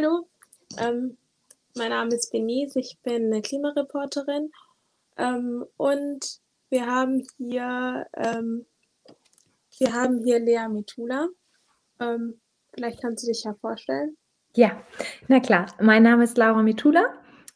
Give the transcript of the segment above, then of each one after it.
Hallo, ähm, mein Name ist Denise, ich bin eine Klimareporterin ähm, und wir haben hier, ähm, wir haben hier Lea Mitula. Ähm, vielleicht kannst du dich ja vorstellen. Ja, na klar. Mein Name ist Laura Mitula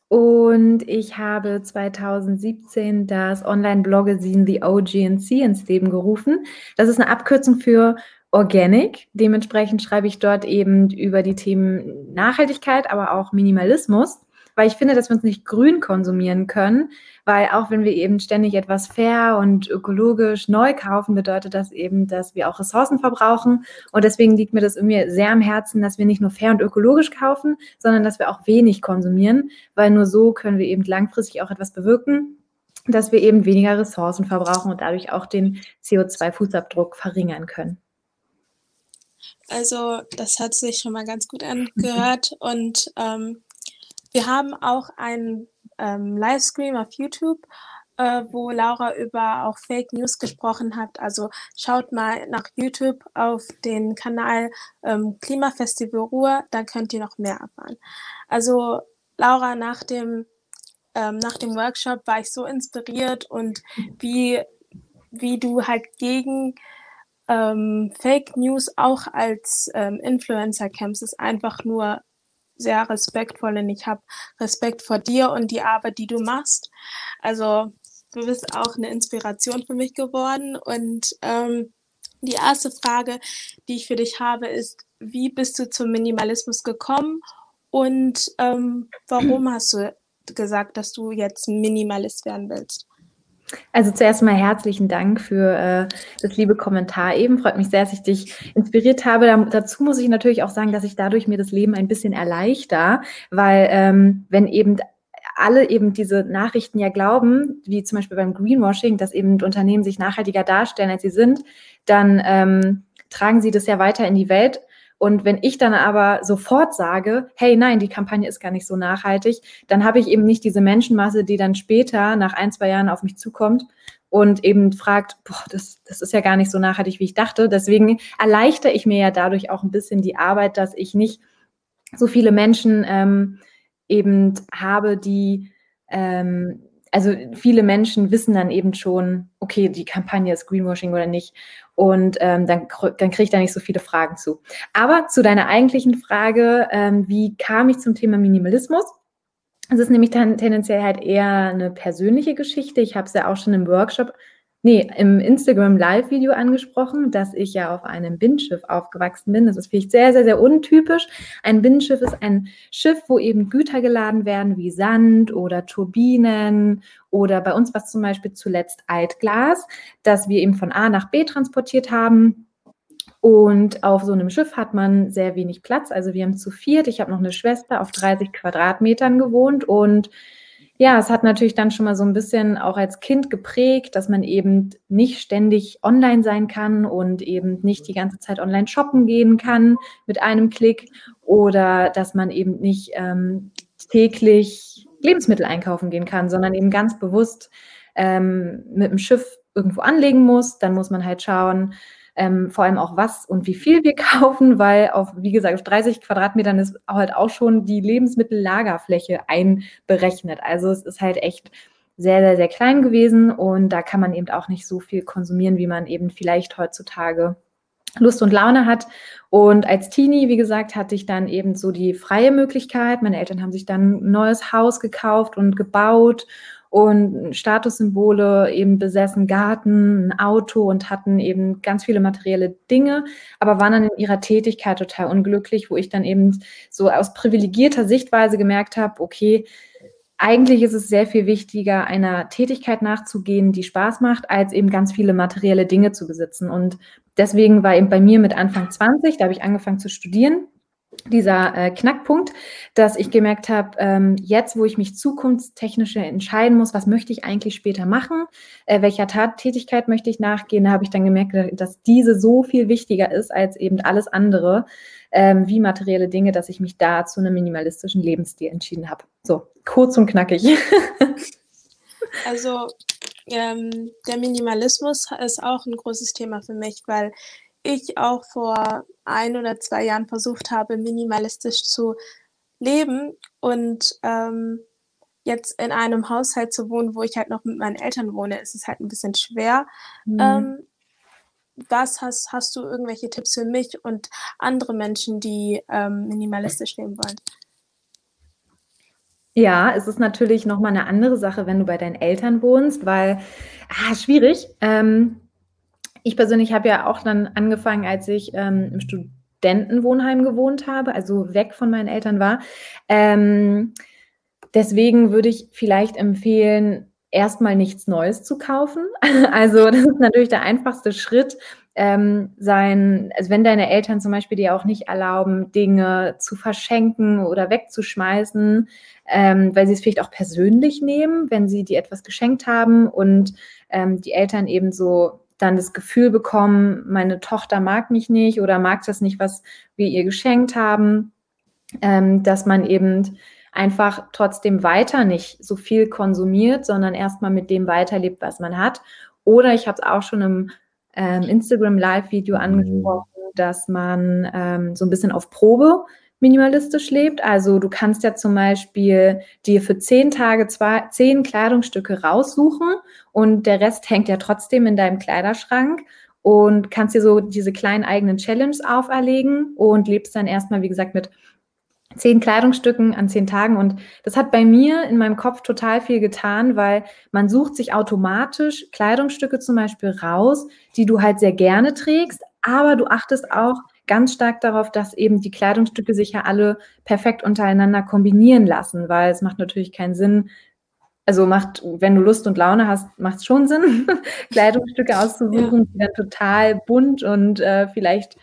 und ich habe 2017 das Online-Bloggesin The OGNC ins Leben gerufen. Das ist eine Abkürzung für Organic. Dementsprechend schreibe ich dort eben über die Themen Nachhaltigkeit, aber auch Minimalismus, weil ich finde, dass wir uns nicht grün konsumieren können, weil auch wenn wir eben ständig etwas fair und ökologisch neu kaufen, bedeutet das eben, dass wir auch Ressourcen verbrauchen. Und deswegen liegt mir das irgendwie sehr am Herzen, dass wir nicht nur fair und ökologisch kaufen, sondern dass wir auch wenig konsumieren, weil nur so können wir eben langfristig auch etwas bewirken dass wir eben weniger Ressourcen verbrauchen und dadurch auch den CO2-Fußabdruck verringern können. Also das hat sich schon mal ganz gut angehört und ähm, wir haben auch einen ähm, Livestream auf YouTube, äh, wo Laura über auch Fake News gesprochen hat. Also schaut mal nach YouTube auf den Kanal ähm, Klimafestival Ruhr, da könnt ihr noch mehr erfahren. Also Laura, nach dem, ähm, nach dem Workshop war ich so inspiriert und wie, wie du halt gegen ähm, Fake News auch als ähm, Influencer kämpfst, ist einfach nur sehr respektvoll und ich habe Respekt vor dir und die Arbeit, die du machst. Also du bist auch eine Inspiration für mich geworden und ähm, die erste Frage, die ich für dich habe, ist, wie bist du zum Minimalismus gekommen und ähm, warum hast du gesagt, dass du jetzt Minimalist werden willst? Also zuerst mal herzlichen Dank für äh, das liebe Kommentar eben. Freut mich sehr, dass ich dich inspiriert habe. Da, dazu muss ich natürlich auch sagen, dass ich dadurch mir das Leben ein bisschen erleichter, weil ähm, wenn eben alle eben diese Nachrichten ja glauben, wie zum Beispiel beim Greenwashing, dass eben Unternehmen sich nachhaltiger darstellen, als sie sind, dann ähm, tragen sie das ja weiter in die Welt und wenn ich dann aber sofort sage, hey, nein, die Kampagne ist gar nicht so nachhaltig, dann habe ich eben nicht diese Menschenmasse, die dann später nach ein, zwei Jahren auf mich zukommt und eben fragt, boah, das, das ist ja gar nicht so nachhaltig, wie ich dachte. Deswegen erleichter ich mir ja dadurch auch ein bisschen die Arbeit, dass ich nicht so viele Menschen ähm, eben habe, die ähm, also viele Menschen wissen dann eben schon, okay, die Kampagne ist Greenwashing oder nicht. Und ähm, dann, dann kriege ich da nicht so viele Fragen zu. Aber zu deiner eigentlichen Frage, ähm, wie kam ich zum Thema Minimalismus? Es ist nämlich tendenziell halt eher eine persönliche Geschichte. Ich habe es ja auch schon im Workshop nee, im Instagram-Live-Video angesprochen, dass ich ja auf einem Binnenschiff aufgewachsen bin. Das ist vielleicht sehr, sehr, sehr untypisch. Ein Binnenschiff ist ein Schiff, wo eben Güter geladen werden, wie Sand oder Turbinen oder bei uns war es zum Beispiel zuletzt Altglas, das wir eben von A nach B transportiert haben. Und auf so einem Schiff hat man sehr wenig Platz. Also wir haben zu viert. Ich habe noch eine Schwester auf 30 Quadratmetern gewohnt und ja, es hat natürlich dann schon mal so ein bisschen auch als Kind geprägt, dass man eben nicht ständig online sein kann und eben nicht die ganze Zeit online shoppen gehen kann mit einem Klick oder dass man eben nicht ähm, täglich Lebensmittel einkaufen gehen kann, sondern eben ganz bewusst ähm, mit dem Schiff irgendwo anlegen muss. Dann muss man halt schauen, ähm, vor allem auch was und wie viel wir kaufen, weil auf, wie gesagt, auf 30 Quadratmetern ist halt auch schon die Lebensmittellagerfläche einberechnet. Also es ist halt echt sehr, sehr, sehr klein gewesen und da kann man eben auch nicht so viel konsumieren, wie man eben vielleicht heutzutage Lust und Laune hat. Und als Teenie, wie gesagt, hatte ich dann eben so die freie Möglichkeit. Meine Eltern haben sich dann ein neues Haus gekauft und gebaut und Statussymbole eben besessen, Garten, ein Auto und hatten eben ganz viele materielle Dinge, aber waren dann in ihrer Tätigkeit total unglücklich, wo ich dann eben so aus privilegierter Sichtweise gemerkt habe, okay, eigentlich ist es sehr viel wichtiger, einer Tätigkeit nachzugehen, die Spaß macht, als eben ganz viele materielle Dinge zu besitzen. Und deswegen war eben bei mir mit Anfang 20, da habe ich angefangen zu studieren, dieser äh, Knackpunkt, dass ich gemerkt habe, ähm, jetzt, wo ich mich zukunftstechnisch entscheiden muss, was möchte ich eigentlich später machen, äh, welcher Tat Tätigkeit möchte ich nachgehen, habe ich dann gemerkt, dass diese so viel wichtiger ist als eben alles andere, ähm, wie materielle Dinge, dass ich mich da zu einem minimalistischen Lebensstil entschieden habe. So, kurz und knackig. also ähm, der Minimalismus ist auch ein großes Thema für mich, weil ich auch vor ein oder zwei Jahren versucht habe, minimalistisch zu leben und ähm, jetzt in einem Haushalt zu wohnen, wo ich halt noch mit meinen Eltern wohne, ist es halt ein bisschen schwer. Mhm. Ähm, was hast, hast du irgendwelche Tipps für mich und andere Menschen, die ähm, minimalistisch leben wollen? Ja, es ist natürlich nochmal eine andere Sache, wenn du bei deinen Eltern wohnst, weil, ah, schwierig. Ähm, ich persönlich habe ja auch dann angefangen, als ich ähm, im Studentenwohnheim gewohnt habe, also weg von meinen Eltern war. Ähm, deswegen würde ich vielleicht empfehlen, erstmal nichts Neues zu kaufen. Also das ist natürlich der einfachste Schritt, ähm, sein, also wenn deine Eltern zum Beispiel dir auch nicht erlauben, Dinge zu verschenken oder wegzuschmeißen, ähm, weil sie es vielleicht auch persönlich nehmen, wenn sie dir etwas geschenkt haben und ähm, die Eltern eben so dann das Gefühl bekommen, meine Tochter mag mich nicht oder mag das nicht, was wir ihr geschenkt haben, ähm, dass man eben einfach trotzdem weiter nicht so viel konsumiert, sondern erstmal mit dem weiterlebt, was man hat. Oder ich habe es auch schon im ähm, Instagram Live-Video mhm. angesprochen, dass man ähm, so ein bisschen auf Probe minimalistisch lebt. Also du kannst ja zum Beispiel dir für zehn Tage zwei, zehn Kleidungsstücke raussuchen und der Rest hängt ja trotzdem in deinem Kleiderschrank und kannst dir so diese kleinen eigenen Challenges auferlegen und lebst dann erstmal, wie gesagt, mit zehn Kleidungsstücken an zehn Tagen. Und das hat bei mir in meinem Kopf total viel getan, weil man sucht sich automatisch Kleidungsstücke zum Beispiel raus, die du halt sehr gerne trägst, aber du achtest auch ganz stark darauf, dass eben die Kleidungsstücke sich ja alle perfekt untereinander kombinieren lassen, weil es macht natürlich keinen Sinn, also macht, wenn du Lust und Laune hast, macht es schon Sinn, Kleidungsstücke auszusuchen, ja. die dann total bunt und äh, vielleicht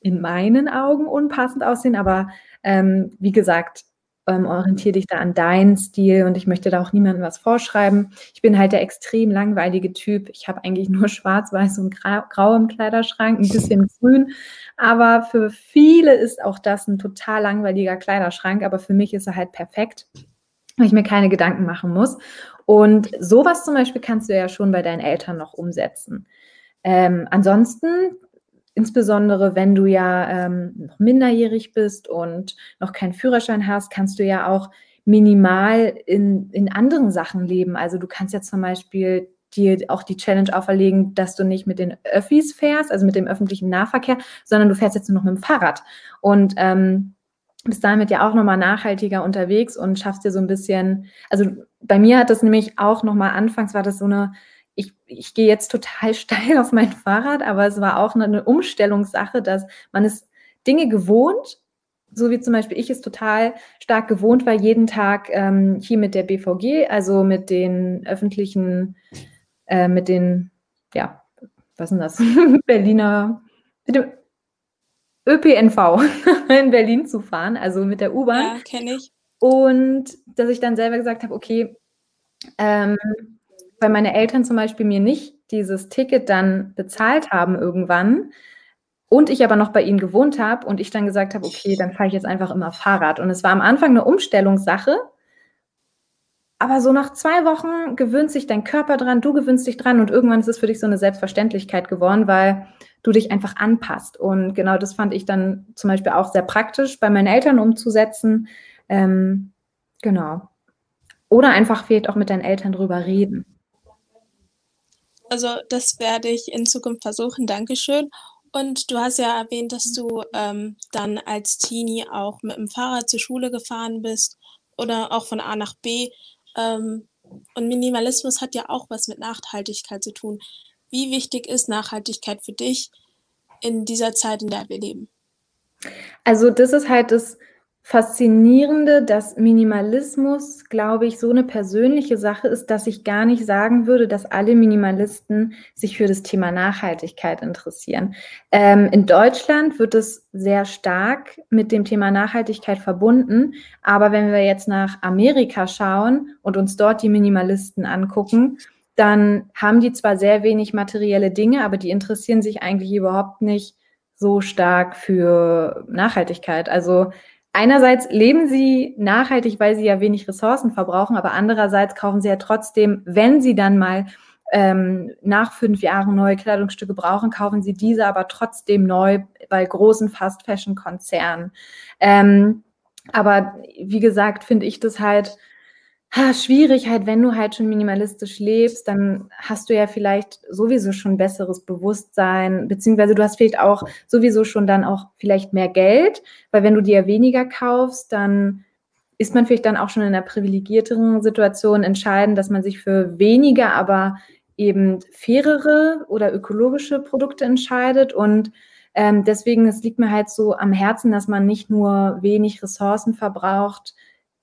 in meinen Augen unpassend aussehen, aber ähm, wie gesagt, ähm, orientiere dich da an deinen Stil und ich möchte da auch niemandem was vorschreiben. Ich bin halt der extrem langweilige Typ. Ich habe eigentlich nur schwarz-weiß und grau, grau im Kleiderschrank, ein bisschen grün. Aber für viele ist auch das ein total langweiliger Kleiderschrank. Aber für mich ist er halt perfekt, weil ich mir keine Gedanken machen muss. Und sowas zum Beispiel kannst du ja schon bei deinen Eltern noch umsetzen. Ähm, ansonsten insbesondere wenn du ja ähm, noch minderjährig bist und noch keinen Führerschein hast, kannst du ja auch minimal in, in anderen Sachen leben. Also du kannst ja zum Beispiel dir auch die Challenge auferlegen, dass du nicht mit den Öffis fährst, also mit dem öffentlichen Nahverkehr, sondern du fährst jetzt nur noch mit dem Fahrrad. Und ähm, bist damit ja auch nochmal nachhaltiger unterwegs und schaffst dir so ein bisschen, also bei mir hat das nämlich auch nochmal, anfangs war das so eine ich, gehe jetzt total steil auf mein Fahrrad, aber es war auch eine Umstellungssache, dass man ist Dinge gewohnt, so wie zum Beispiel ich es total stark gewohnt war, jeden Tag ähm, hier mit der BVG, also mit den öffentlichen, äh, mit den, ja, was sind das? Berliner, mit dem ÖPNV in Berlin zu fahren, also mit der U-Bahn. Ja, kenne ich. Und dass ich dann selber gesagt habe, okay, ähm, weil meine Eltern zum Beispiel mir nicht dieses Ticket dann bezahlt haben irgendwann und ich aber noch bei ihnen gewohnt habe und ich dann gesagt habe, okay, dann fahre ich jetzt einfach immer Fahrrad. Und es war am Anfang eine Umstellungssache, aber so nach zwei Wochen gewöhnt sich dein Körper dran, du gewöhnst dich dran und irgendwann ist es für dich so eine Selbstverständlichkeit geworden, weil du dich einfach anpasst. Und genau das fand ich dann zum Beispiel auch sehr praktisch bei meinen Eltern umzusetzen. Ähm, genau. Oder einfach vielleicht auch mit deinen Eltern drüber reden. Also das werde ich in Zukunft versuchen. Dankeschön. Und du hast ja erwähnt, dass du ähm, dann als Teenie auch mit dem Fahrrad zur Schule gefahren bist oder auch von A nach B. Ähm, und Minimalismus hat ja auch was mit Nachhaltigkeit zu tun. Wie wichtig ist Nachhaltigkeit für dich in dieser Zeit, in der wir leben? Also das ist halt das Faszinierende, dass Minimalismus, glaube ich, so eine persönliche Sache ist, dass ich gar nicht sagen würde, dass alle Minimalisten sich für das Thema Nachhaltigkeit interessieren. Ähm, in Deutschland wird es sehr stark mit dem Thema Nachhaltigkeit verbunden. Aber wenn wir jetzt nach Amerika schauen und uns dort die Minimalisten angucken, dann haben die zwar sehr wenig materielle Dinge, aber die interessieren sich eigentlich überhaupt nicht so stark für Nachhaltigkeit. Also einerseits leben sie nachhaltig, weil sie ja wenig Ressourcen verbrauchen, aber andererseits kaufen sie ja trotzdem, wenn sie dann mal ähm, nach fünf Jahren neue Kleidungsstücke brauchen, kaufen sie diese aber trotzdem neu bei großen Fast-Fashion-Konzernen. Ähm, aber wie gesagt, finde ich das halt ha, schwierig, halt, wenn du halt schon minimalistisch lebst, dann hast du ja vielleicht sowieso schon besseres Bewusstsein, beziehungsweise du hast vielleicht auch sowieso schon dann auch vielleicht mehr Geld, weil wenn du dir weniger kaufst, dann ist man vielleicht dann auch schon in einer privilegierteren Situation entscheiden, dass man sich für weniger, aber eben fairere oder ökologische Produkte entscheidet. Und ähm, deswegen, es liegt mir halt so am Herzen, dass man nicht nur wenig Ressourcen verbraucht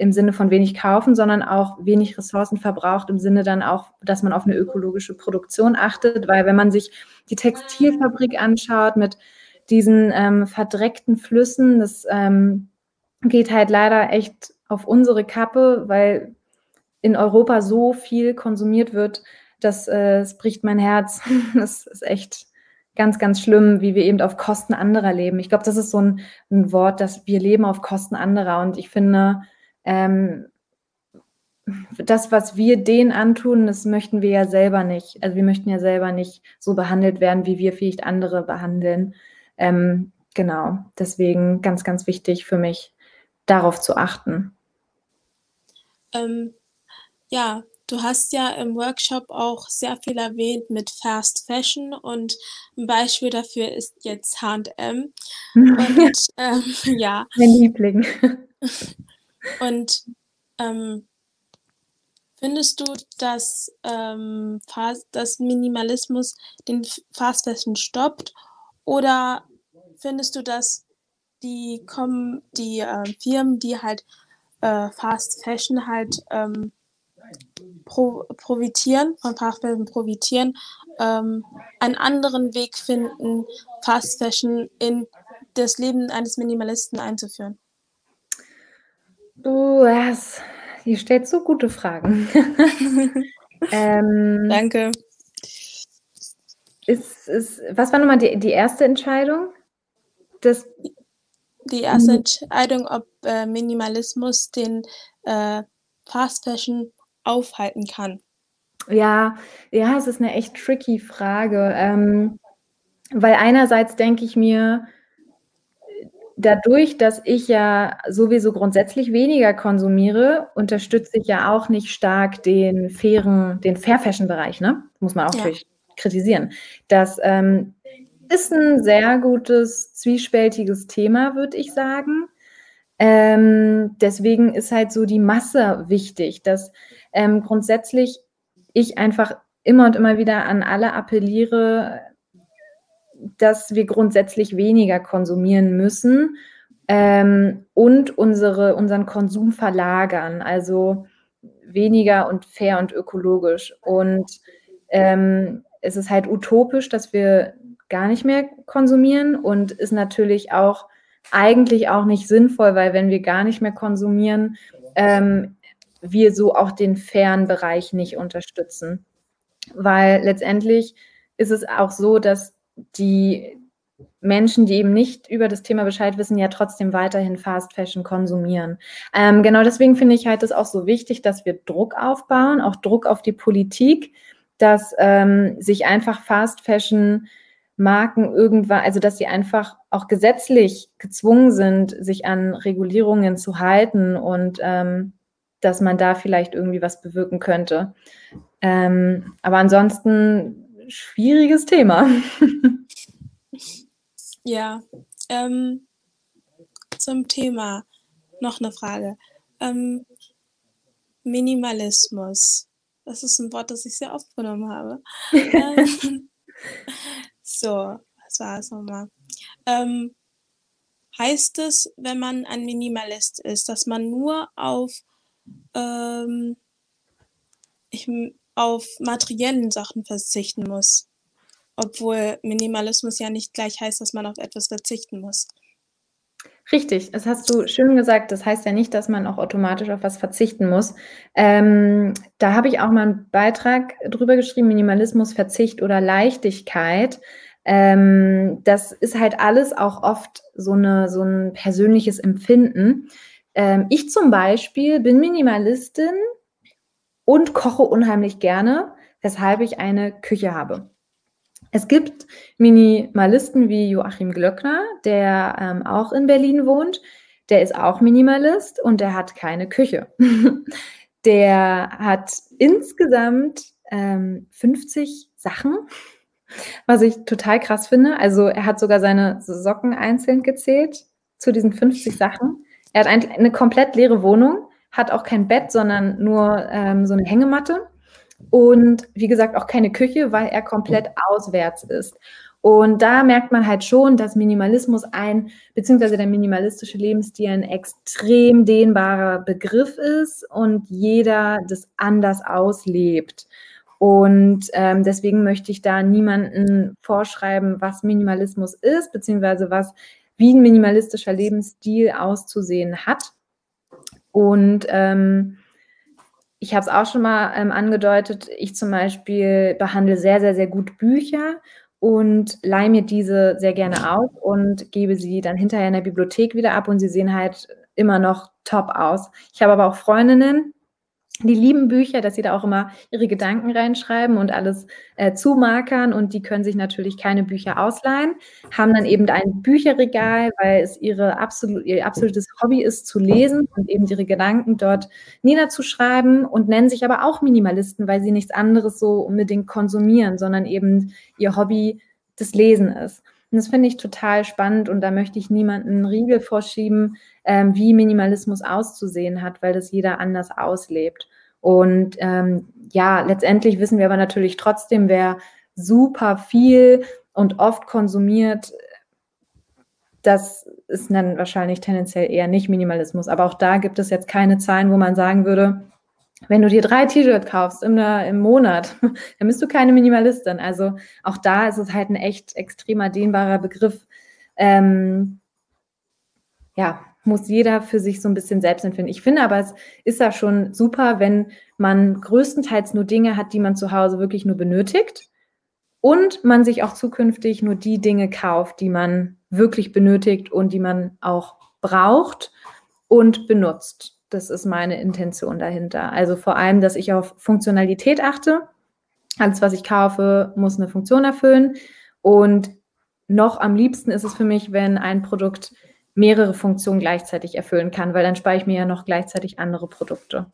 im Sinne von wenig kaufen, sondern auch wenig Ressourcen verbraucht im Sinne dann auch, dass man auf eine ökologische Produktion achtet. Weil wenn man sich die Textilfabrik anschaut mit diesen ähm, verdreckten Flüssen, das ähm, geht halt leider echt auf unsere Kappe, weil in Europa so viel konsumiert wird, dass äh, es bricht mein Herz. das ist echt ganz, ganz schlimm, wie wir eben auf Kosten anderer leben. Ich glaube, das ist so ein, ein, Wort, dass wir leben auf Kosten anderer. Und ich finde, ähm, das, was wir denen antun, das möchten wir ja selber nicht. Also wir möchten ja selber nicht so behandelt werden, wie wir vielleicht andere behandeln. Ähm, genau, deswegen ganz, ganz wichtig für mich, darauf zu achten. Ähm, ja, du hast ja im Workshop auch sehr viel erwähnt mit Fast Fashion und ein Beispiel dafür ist jetzt H&M. Und ähm, ja. Mein Liebling. Und ähm, findest du, dass, ähm, Fast, dass Minimalismus den Fast Fashion stoppt? Oder findest du, dass die, kommen, die äh, Firmen, die halt äh, Fast Fashion halt ähm, pro, profitieren, von Fast Fashion profitieren, ähm, einen anderen Weg finden, Fast Fashion in das Leben eines Minimalisten einzuführen? Du hast, ihr stellt so gute Fragen. ähm, Danke. Ist, ist, was war nochmal die, die erste Entscheidung? Das die erste Entscheidung, ob äh, Minimalismus den äh, Fast Fashion aufhalten kann? Ja, ja, es ist eine echt tricky Frage, ähm, weil einerseits denke ich mir, dadurch, dass ich ja sowieso grundsätzlich weniger konsumiere, unterstütze ich ja auch nicht stark den fairen, den Fair Fashion Bereich, ne? Muss man auch ja. kritisieren. Das ähm, ist ein sehr gutes, zwiespältiges Thema, würde ich sagen. Ähm, deswegen ist halt so die Masse wichtig, dass ähm, grundsätzlich ich einfach immer und immer wieder an alle appelliere, dass wir grundsätzlich weniger konsumieren müssen ähm, und unsere, unseren Konsum verlagern, also weniger und fair und ökologisch. Und ähm, es ist halt utopisch, dass wir gar nicht mehr konsumieren und ist natürlich auch eigentlich auch nicht sinnvoll, weil wenn wir gar nicht mehr konsumieren, ähm, wir so auch den fairen Bereich nicht unterstützen. Weil letztendlich ist es auch so, dass die Menschen, die eben nicht über das Thema Bescheid wissen, ja trotzdem weiterhin Fast Fashion konsumieren. Ähm, genau deswegen finde ich halt es auch so wichtig, dass wir Druck aufbauen, auch Druck auf die Politik, dass ähm, sich einfach Fast Fashion Marken irgendwann, also dass sie einfach auch gesetzlich gezwungen sind, sich an Regulierungen zu halten und ähm, dass man da vielleicht irgendwie was bewirken könnte. Ähm, aber ansonsten schwieriges Thema. ja, ähm, zum Thema noch eine Frage. Ähm, Minimalismus. Das ist ein Wort, das ich sehr oft genommen habe. Ähm, so, was war es nochmal? Ähm, heißt es, wenn man ein Minimalist ist, dass man nur auf, ähm, ich, auf materiellen Sachen verzichten muss? Obwohl Minimalismus ja nicht gleich heißt, dass man auf etwas verzichten muss. Richtig, das hast du schön gesagt. Das heißt ja nicht, dass man auch automatisch auf was verzichten muss. Ähm, da habe ich auch mal einen Beitrag drüber geschrieben, Minimalismus, Verzicht oder Leichtigkeit. Ähm, das ist halt alles auch oft so, eine, so ein persönliches Empfinden. Ähm, ich zum Beispiel bin Minimalistin und koche unheimlich gerne, weshalb ich eine Küche habe. Es gibt Minimalisten wie Joachim Glöckner, der ähm, auch in Berlin wohnt. der ist auch Minimalist und der hat keine Küche. der hat insgesamt ähm, 50 Sachen, was ich total krass finde. Also er hat sogar seine Socken einzeln gezählt zu diesen 50 Sachen. Er hat eine komplett leere Wohnung, hat auch kein Bett, sondern nur ähm, so eine Hängematte. Und wie gesagt, auch keine Küche, weil er komplett auswärts ist. Und da merkt man halt schon, dass Minimalismus ein, beziehungsweise der minimalistische Lebensstil ein extrem dehnbarer Begriff ist und jeder das anders auslebt. Und ähm, deswegen möchte ich da niemanden vorschreiben, was Minimalismus ist, beziehungsweise was, wie ein minimalistischer Lebensstil auszusehen hat. Und ähm, ich habe es auch schon mal ähm, angedeutet, ich zum Beispiel behandle sehr, sehr, sehr gut Bücher und leihe mir diese sehr gerne auf und gebe sie dann hinterher in der Bibliothek wieder ab und sie sehen halt immer noch top aus. Ich habe aber auch Freundinnen, die lieben Bücher, dass sie da auch immer ihre Gedanken reinschreiben und alles äh, zumarkern und die können sich natürlich keine Bücher ausleihen, haben dann eben ein Bücherregal, weil es ihre absolut, ihr absolutes Hobby ist zu lesen und eben ihre Gedanken dort niederzuschreiben und nennen sich aber auch Minimalisten, weil sie nichts anderes so unbedingt konsumieren, sondern eben ihr Hobby das Lesen ist. Und das finde ich total spannend und da möchte ich niemanden einen Riegel vorschieben, ähm, wie Minimalismus auszusehen hat, weil das jeder anders auslebt. Und ähm, ja, letztendlich wissen wir aber natürlich trotzdem, wer super viel und oft konsumiert, das ist dann wahrscheinlich tendenziell eher nicht Minimalismus. Aber auch da gibt es jetzt keine Zahlen, wo man sagen würde, wenn du dir drei T-Shirts kaufst im, im Monat, dann bist du keine Minimalistin. Also auch da ist es halt ein echt extremer dehnbarer Begriff. Ähm, ja, muss jeder für sich so ein bisschen selbst empfinden. Ich finde aber, es ist ja schon super, wenn man größtenteils nur Dinge hat, die man zu Hause wirklich nur benötigt und man sich auch zukünftig nur die Dinge kauft, die man wirklich benötigt und die man auch braucht und benutzt. Das ist meine Intention dahinter. Also vor allem, dass ich auf Funktionalität achte. Alles, was ich kaufe, muss eine Funktion erfüllen. Und noch am liebsten ist es für mich, wenn ein Produkt mehrere Funktionen gleichzeitig erfüllen kann, weil dann spare ich mir ja noch gleichzeitig andere Produkte.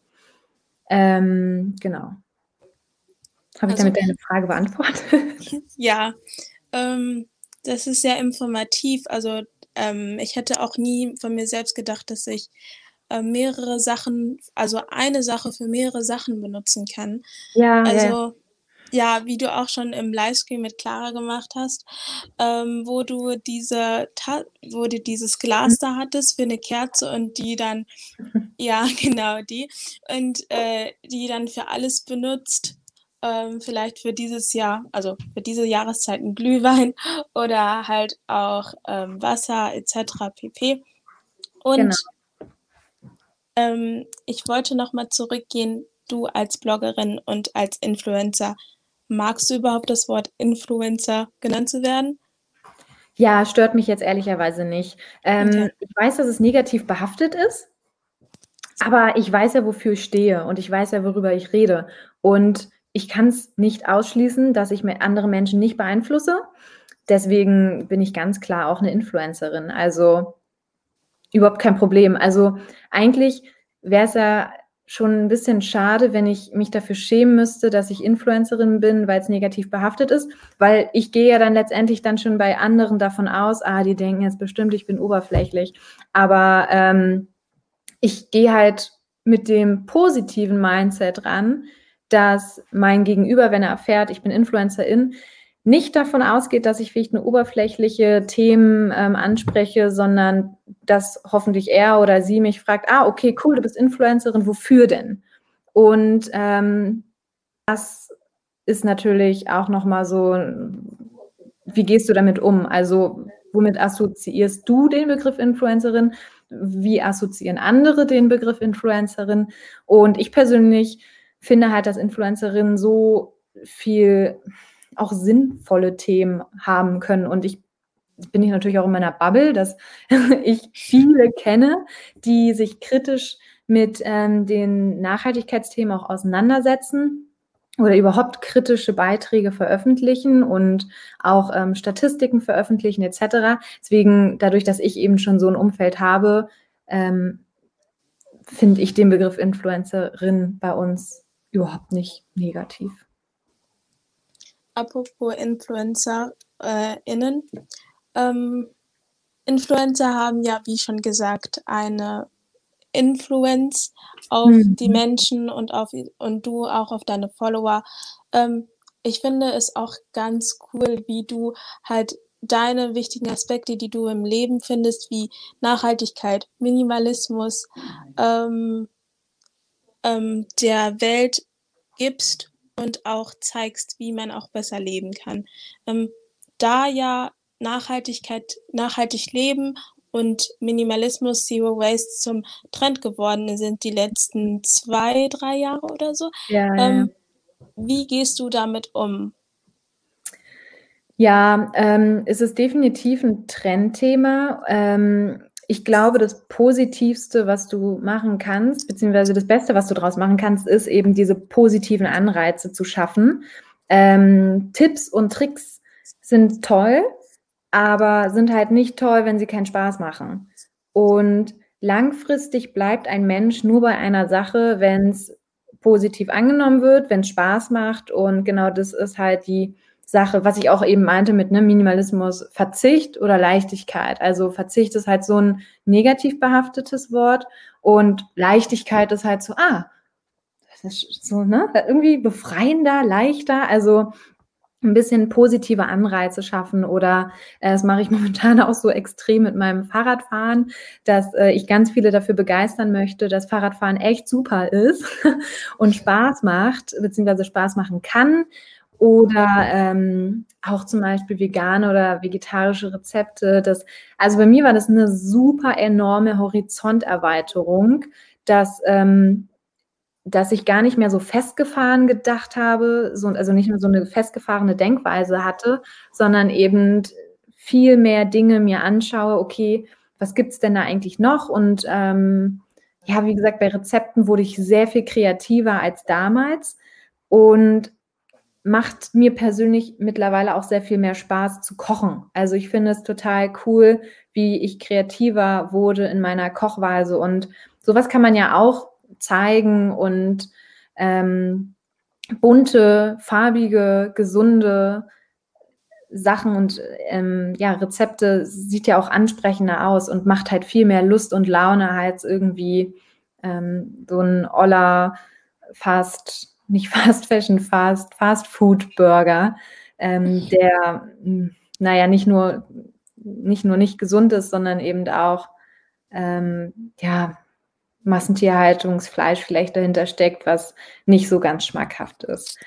Ähm, genau. Habe ich also, damit deine Frage beantwortet? Ja, ähm, das ist sehr informativ. Also ähm, ich hätte auch nie von mir selbst gedacht, dass ich äh, mehrere Sachen, also eine Sache für mehrere Sachen benutzen kann. Ja. Also ja ja, wie du auch schon im Livestream mit Clara gemacht hast, ähm, wo du diese, Ta wo du dieses Glas da hattest für eine Kerze und die dann, ja, genau die, und äh, die dann für alles benutzt. Ähm, vielleicht für dieses Jahr, also für diese Jahreszeit ein Glühwein oder halt auch ähm, Wasser etc. pp. Und genau. Ähm, ich wollte nochmal zurückgehen, du als Bloggerin und als Influencer, Magst du überhaupt das Wort Influencer genannt zu werden? Ja, stört mich jetzt ehrlicherweise nicht. Ähm, okay. Ich weiß, dass es negativ behaftet ist, aber ich weiß ja, wofür ich stehe und ich weiß ja, worüber ich rede. Und ich kann es nicht ausschließen, dass ich mit andere Menschen nicht beeinflusse. Deswegen bin ich ganz klar auch eine Influencerin. Also überhaupt kein Problem. Also eigentlich wäre es ja schon ein bisschen schade, wenn ich mich dafür schämen müsste, dass ich Influencerin bin, weil es negativ behaftet ist, weil ich gehe ja dann letztendlich dann schon bei anderen davon aus, ah, die denken jetzt bestimmt, ich bin oberflächlich. Aber ähm, ich gehe halt mit dem positiven Mindset ran, dass mein Gegenüber, wenn er erfährt, ich bin Influencerin, nicht davon ausgeht, dass ich vielleicht eine oberflächliche Themen ähm, anspreche, sondern dass hoffentlich er oder sie mich fragt, ah, okay, cool, du bist Influencerin, wofür denn? Und ähm, das ist natürlich auch nochmal so, wie gehst du damit um? Also womit assoziierst du den Begriff Influencerin? Wie assoziieren andere den Begriff Influencerin? Und ich persönlich finde halt, dass Influencerinnen so viel auch sinnvolle Themen haben können. Und ich bin ich natürlich auch in meiner Bubble, dass ich viele kenne, die sich kritisch mit ähm, den Nachhaltigkeitsthemen auch auseinandersetzen oder überhaupt kritische Beiträge veröffentlichen und auch ähm, Statistiken veröffentlichen etc. Deswegen, dadurch, dass ich eben schon so ein Umfeld habe, ähm, finde ich den Begriff Influencerin bei uns überhaupt nicht negativ. Apropos InfluencerInnen. Äh, ähm, Influencer haben ja, wie schon gesagt, eine Influence auf mhm. die Menschen und auf und du auch auf deine Follower. Ähm, ich finde es auch ganz cool, wie du halt deine wichtigen Aspekte, die du im Leben findest, wie Nachhaltigkeit, Minimalismus, ähm, ähm, der Welt gibst und auch zeigst, wie man auch besser leben kann. Ähm, da ja Nachhaltigkeit, nachhaltig leben und Minimalismus, Zero Waste zum Trend geworden sind die letzten zwei, drei Jahre oder so. Ja, ähm, ja. Wie gehst du damit um? Ja, ähm, es ist definitiv ein Trendthema. Ähm, ich glaube, das Positivste, was du machen kannst, beziehungsweise das Beste, was du daraus machen kannst, ist eben diese positiven Anreize zu schaffen. Ähm, Tipps und Tricks sind toll, aber sind halt nicht toll, wenn sie keinen Spaß machen. Und langfristig bleibt ein Mensch nur bei einer Sache, wenn es positiv angenommen wird, wenn es Spaß macht. Und genau das ist halt die Sache, was ich auch eben meinte mit ne, Minimalismus, Verzicht oder Leichtigkeit. Also Verzicht ist halt so ein negativ behaftetes Wort und Leichtigkeit ist halt so, ah, das ist so, ne, irgendwie befreiender, leichter. Also ein bisschen positive Anreize schaffen oder äh, das mache ich momentan auch so extrem mit meinem Fahrradfahren, dass äh, ich ganz viele dafür begeistern möchte, dass Fahrradfahren echt super ist und Spaß macht, beziehungsweise Spaß machen kann oder ähm, auch zum Beispiel vegane oder vegetarische Rezepte. Das, also bei mir war das eine super enorme Horizonterweiterung, dass, ähm, dass ich gar nicht mehr so festgefahren gedacht habe, so, also nicht mehr so eine festgefahrene Denkweise hatte, sondern eben viel mehr Dinge mir anschaue, okay, was gibt es denn da eigentlich noch? Und ähm, ja, wie gesagt, bei Rezepten wurde ich sehr viel kreativer als damals. Und macht mir persönlich mittlerweile auch sehr viel mehr Spaß zu kochen. Also ich finde es total cool, wie ich kreativer wurde in meiner Kochweise. Und sowas kann man ja auch zeigen und ähm, bunte, farbige, gesunde Sachen und ähm, ja, Rezepte sieht ja auch ansprechender aus und macht halt viel mehr Lust und Laune als irgendwie ähm, so ein Oller fast nicht Fast Fashion, Fast, Fast Food Burger, ähm, der, hm, naja, nicht nur, nicht nur nicht gesund ist, sondern eben auch, ähm, ja, Massentierhaltungsfleisch vielleicht dahinter steckt, was nicht so ganz schmackhaft ist.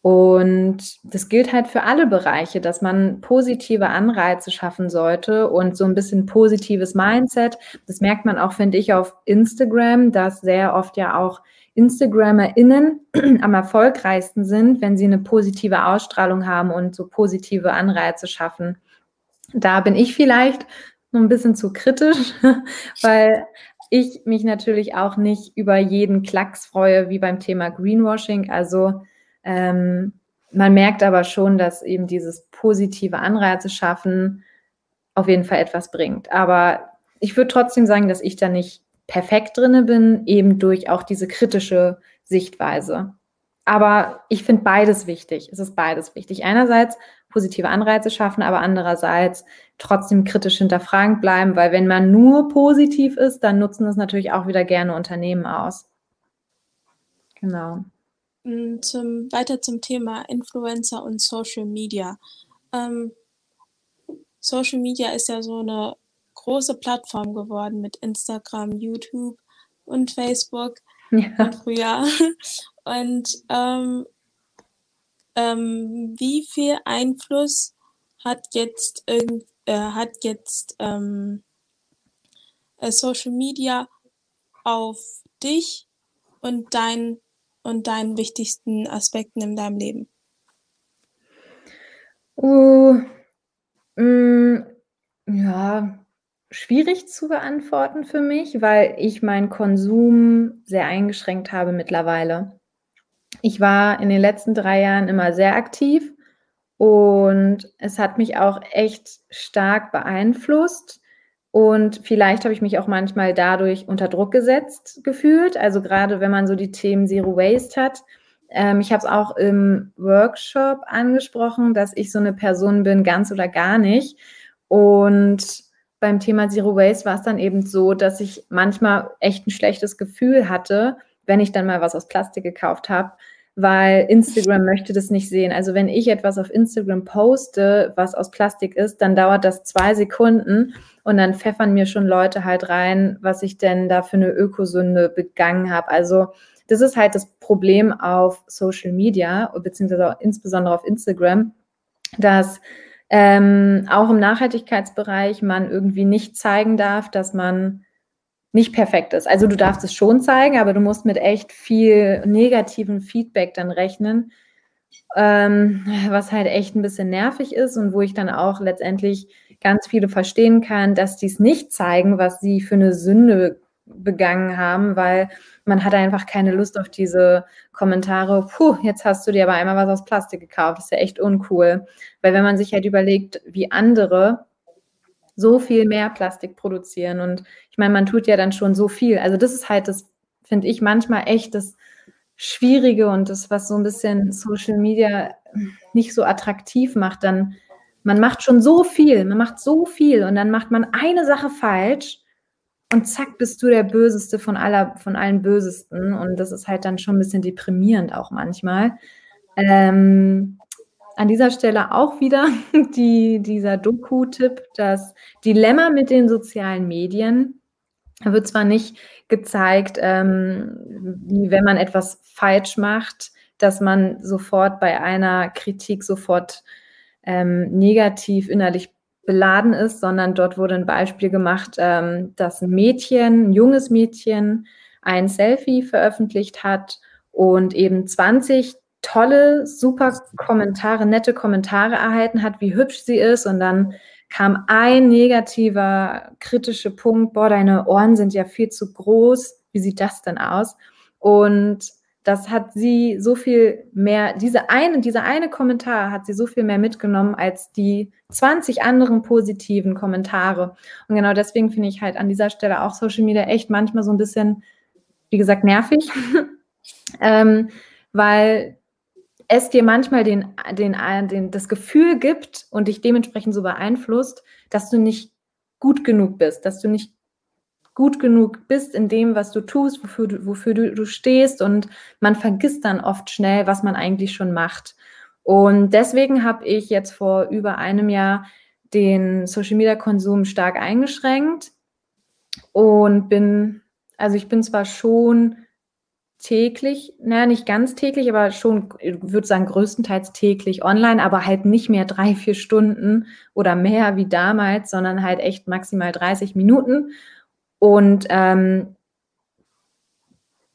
Und das gilt halt für alle Bereiche, dass man positive Anreize schaffen sollte und so ein bisschen positives Mindset. Das merkt man auch, finde ich, auf Instagram, dass sehr oft ja auch InstagrammerInnen am erfolgreichsten sind, wenn sie eine positive Ausstrahlung haben und so positive Anreize schaffen. Da bin ich vielleicht noch ein bisschen zu kritisch, weil ich mich natürlich auch nicht über jeden Klacks freue, wie beim Thema Greenwashing. Also ähm, man merkt aber schon, dass eben dieses positive Anreize schaffen auf jeden Fall etwas bringt. Aber ich würde trotzdem sagen, dass ich da nicht perfekt drinne bin, eben durch auch diese kritische Sichtweise. Aber ich finde beides wichtig. Es ist beides wichtig. Einerseits positive Anreize schaffen, aber andererseits trotzdem kritisch hinterfragend bleiben, weil wenn man nur positiv ist, dann nutzen es natürlich auch wieder gerne Unternehmen aus. Genau. Mm, zum, weiter zum Thema Influencer und Social Media. Ähm, Social Media ist ja so eine große Plattform geworden mit Instagram, YouTube und Facebook ja. und früher. Und ähm, ähm, wie viel Einfluss hat jetzt irgend, äh, hat jetzt ähm, äh, Social Media auf dich und dein und deinen wichtigsten Aspekten in deinem Leben? Uh, mm, ja, schwierig zu beantworten für mich, weil ich meinen Konsum sehr eingeschränkt habe mittlerweile. Ich war in den letzten drei Jahren immer sehr aktiv und es hat mich auch echt stark beeinflusst. Und vielleicht habe ich mich auch manchmal dadurch unter Druck gesetzt gefühlt. Also gerade wenn man so die Themen Zero Waste hat. Ähm, ich habe es auch im Workshop angesprochen, dass ich so eine Person bin, ganz oder gar nicht. Und beim Thema Zero Waste war es dann eben so, dass ich manchmal echt ein schlechtes Gefühl hatte, wenn ich dann mal was aus Plastik gekauft habe, weil Instagram möchte das nicht sehen. Also wenn ich etwas auf Instagram poste, was aus Plastik ist, dann dauert das zwei Sekunden und dann pfeffern mir schon Leute halt rein, was ich denn da für eine Ökosünde begangen habe. Also das ist halt das Problem auf Social Media, beziehungsweise auch insbesondere auf Instagram, dass ähm, auch im Nachhaltigkeitsbereich man irgendwie nicht zeigen darf, dass man nicht perfekt ist. Also du darfst es schon zeigen, aber du musst mit echt viel negativen Feedback dann rechnen, ähm, was halt echt ein bisschen nervig ist und wo ich dann auch letztendlich ganz viele verstehen kann, dass die es nicht zeigen, was sie für eine Sünde begangen haben, weil man hat einfach keine Lust auf diese Kommentare, puh, jetzt hast du dir aber einmal was aus Plastik gekauft. Das ist ja echt uncool. Weil wenn man sich halt überlegt, wie andere so viel mehr Plastik produzieren und ich meine, man tut ja dann schon so viel. Also das ist halt das, finde ich, manchmal echt das Schwierige und das, was so ein bisschen Social Media nicht so attraktiv macht, dann man macht schon so viel, man macht so viel und dann macht man eine Sache falsch und zack, bist du der Böseste von aller, von allen Bösesten. Und das ist halt dann schon ein bisschen deprimierend auch manchmal. Ähm, an dieser Stelle auch wieder die, dieser Doku-Tipp, das Dilemma mit den sozialen Medien. Da wird zwar nicht gezeigt, ähm, wie wenn man etwas falsch macht, dass man sofort bei einer Kritik sofort ähm, negativ innerlich beladen ist, sondern dort wurde ein Beispiel gemacht, ähm, dass ein Mädchen, ein junges Mädchen, ein Selfie veröffentlicht hat und eben 20 tolle, super Kommentare, nette Kommentare erhalten hat, wie hübsch sie ist. Und dann kam ein negativer, kritischer Punkt, boah, deine Ohren sind ja viel zu groß. Wie sieht das denn aus? Und das hat sie so viel mehr, diese eine, dieser eine Kommentar hat sie so viel mehr mitgenommen als die 20 anderen positiven Kommentare. Und genau deswegen finde ich halt an dieser Stelle auch Social Media echt manchmal so ein bisschen, wie gesagt, nervig, ähm, weil es dir manchmal den, den, den, das Gefühl gibt und dich dementsprechend so beeinflusst, dass du nicht gut genug bist, dass du nicht gut genug bist in dem, was du tust, wofür du, wofür du, du stehst und man vergisst dann oft schnell, was man eigentlich schon macht. Und deswegen habe ich jetzt vor über einem Jahr den Social Media Konsum stark eingeschränkt und bin, also ich bin zwar schon täglich, naja, nicht ganz täglich, aber schon, ich würde sagen, größtenteils täglich online, aber halt nicht mehr drei, vier Stunden oder mehr wie damals, sondern halt echt maximal 30 Minuten. Und ähm,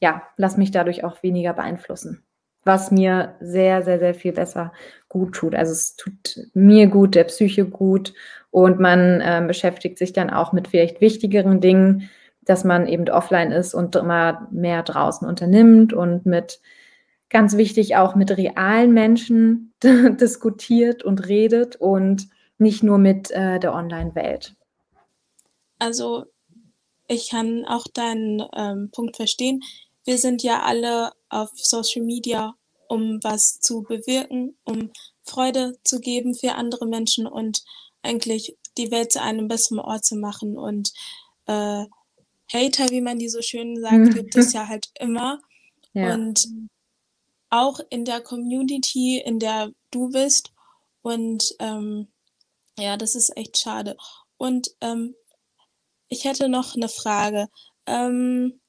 ja, lass mich dadurch auch weniger beeinflussen, was mir sehr, sehr, sehr viel besser gut tut. Also es tut mir gut, der Psyche gut und man äh, beschäftigt sich dann auch mit vielleicht wichtigeren Dingen, dass man eben offline ist und immer mehr draußen unternimmt und mit ganz wichtig auch mit realen Menschen diskutiert und redet und nicht nur mit äh, der Online-Welt. Also ich kann auch deinen ähm, Punkt verstehen. Wir sind ja alle auf Social Media, um was zu bewirken, um Freude zu geben für andere Menschen und eigentlich die Welt zu einem besseren Ort zu machen. Und äh, Hater, wie man die so schön sagt, gibt es ja halt immer. Ja. Und auch in der Community, in der du bist. Und ähm, ja, das ist echt schade. Und ähm, ich hätte noch eine Frage. Ähm,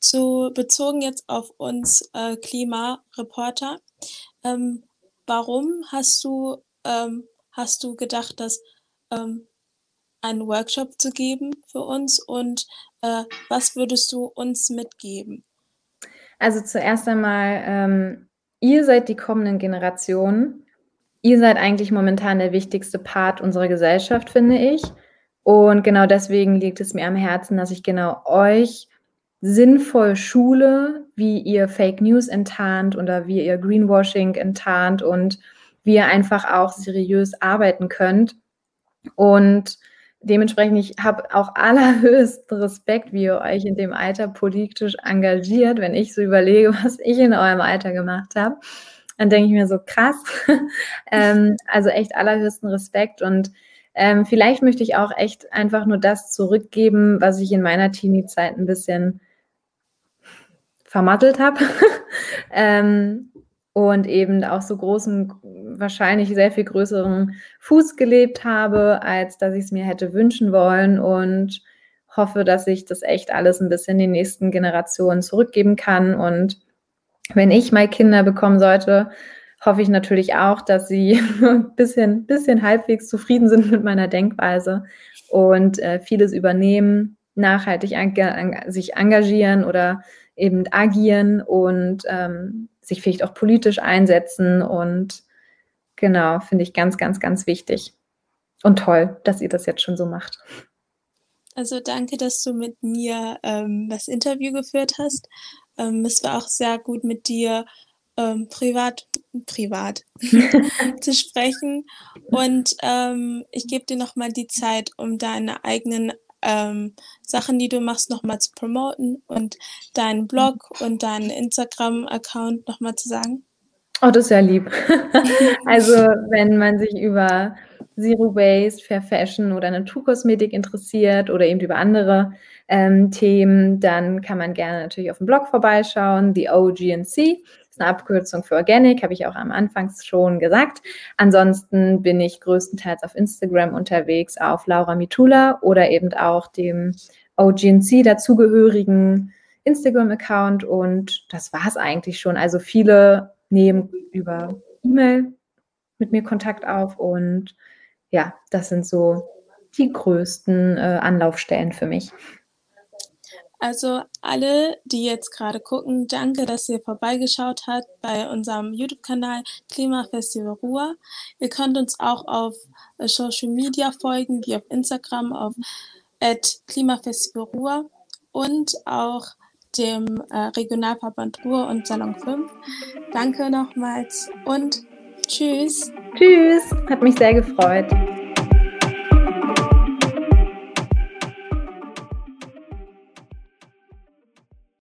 zu, bezogen jetzt auf uns äh, Klimareporter. Ähm, warum hast du, ähm, hast du gedacht, dass ähm, einen Workshop zu geben für uns und äh, was würdest du uns mitgeben? Also zuerst einmal, ähm, ihr seid die kommenden Generationen. Ihr seid eigentlich momentan der wichtigste Part unserer Gesellschaft, finde ich. Und genau deswegen liegt es mir am Herzen, dass ich genau euch sinnvoll schule, wie ihr Fake News enttarnt oder wie ihr Greenwashing enttarnt und wie ihr einfach auch seriös arbeiten könnt. Und dementsprechend, ich habe auch allerhöchsten Respekt, wie ihr euch in dem Alter politisch engagiert, wenn ich so überlege, was ich in eurem Alter gemacht habe. Dann denke ich mir so, krass. ähm, also echt allerhöchsten Respekt und ähm, vielleicht möchte ich auch echt einfach nur das zurückgeben, was ich in meiner Teenie-Zeit ein bisschen vermattelt habe. ähm, und eben auch so großen, wahrscheinlich sehr viel größeren Fuß gelebt habe, als dass ich es mir hätte wünschen wollen und hoffe, dass ich das echt alles ein bisschen den nächsten Generationen zurückgeben kann. Und wenn ich mal Kinder bekommen sollte, hoffe ich natürlich auch, dass sie ein bisschen, bisschen halbwegs zufrieden sind mit meiner Denkweise und äh, vieles übernehmen, nachhaltig sich engagieren oder eben agieren und ähm, sich vielleicht auch politisch einsetzen. Und genau, finde ich ganz, ganz, ganz wichtig. Und toll, dass ihr das jetzt schon so macht. Also danke, dass du mit mir ähm, das Interview geführt hast. Ähm, es war auch sehr gut mit dir ähm, privat, privat zu sprechen. Und ähm, ich gebe dir nochmal die Zeit, um deine eigenen ähm, Sachen, die du machst, nochmal zu promoten und deinen Blog und deinen Instagram-Account nochmal zu sagen? Oh, das ist ja lieb. also, wenn man sich über Zero Waste, Fair Fashion oder Naturkosmetik interessiert oder eben über andere ähm, Themen, dann kann man gerne natürlich auf dem Blog vorbeischauen, die OGNC eine Abkürzung für Organic, habe ich auch am Anfang schon gesagt. Ansonsten bin ich größtenteils auf Instagram unterwegs, auf Laura Mitula oder eben auch dem OGNC dazugehörigen Instagram-Account und das war es eigentlich schon. Also viele nehmen über E-Mail mit mir Kontakt auf und ja, das sind so die größten äh, Anlaufstellen für mich. Also alle, die jetzt gerade gucken, danke, dass ihr vorbeigeschaut habt bei unserem YouTube-Kanal Klimafestival Ruhr. Ihr könnt uns auch auf äh, Social Media folgen, wie auf Instagram auf Klimafestival Ruhr und auch dem äh, Regionalverband Ruhr und Salon 5. Danke nochmals und tschüss. Tschüss, hat mich sehr gefreut.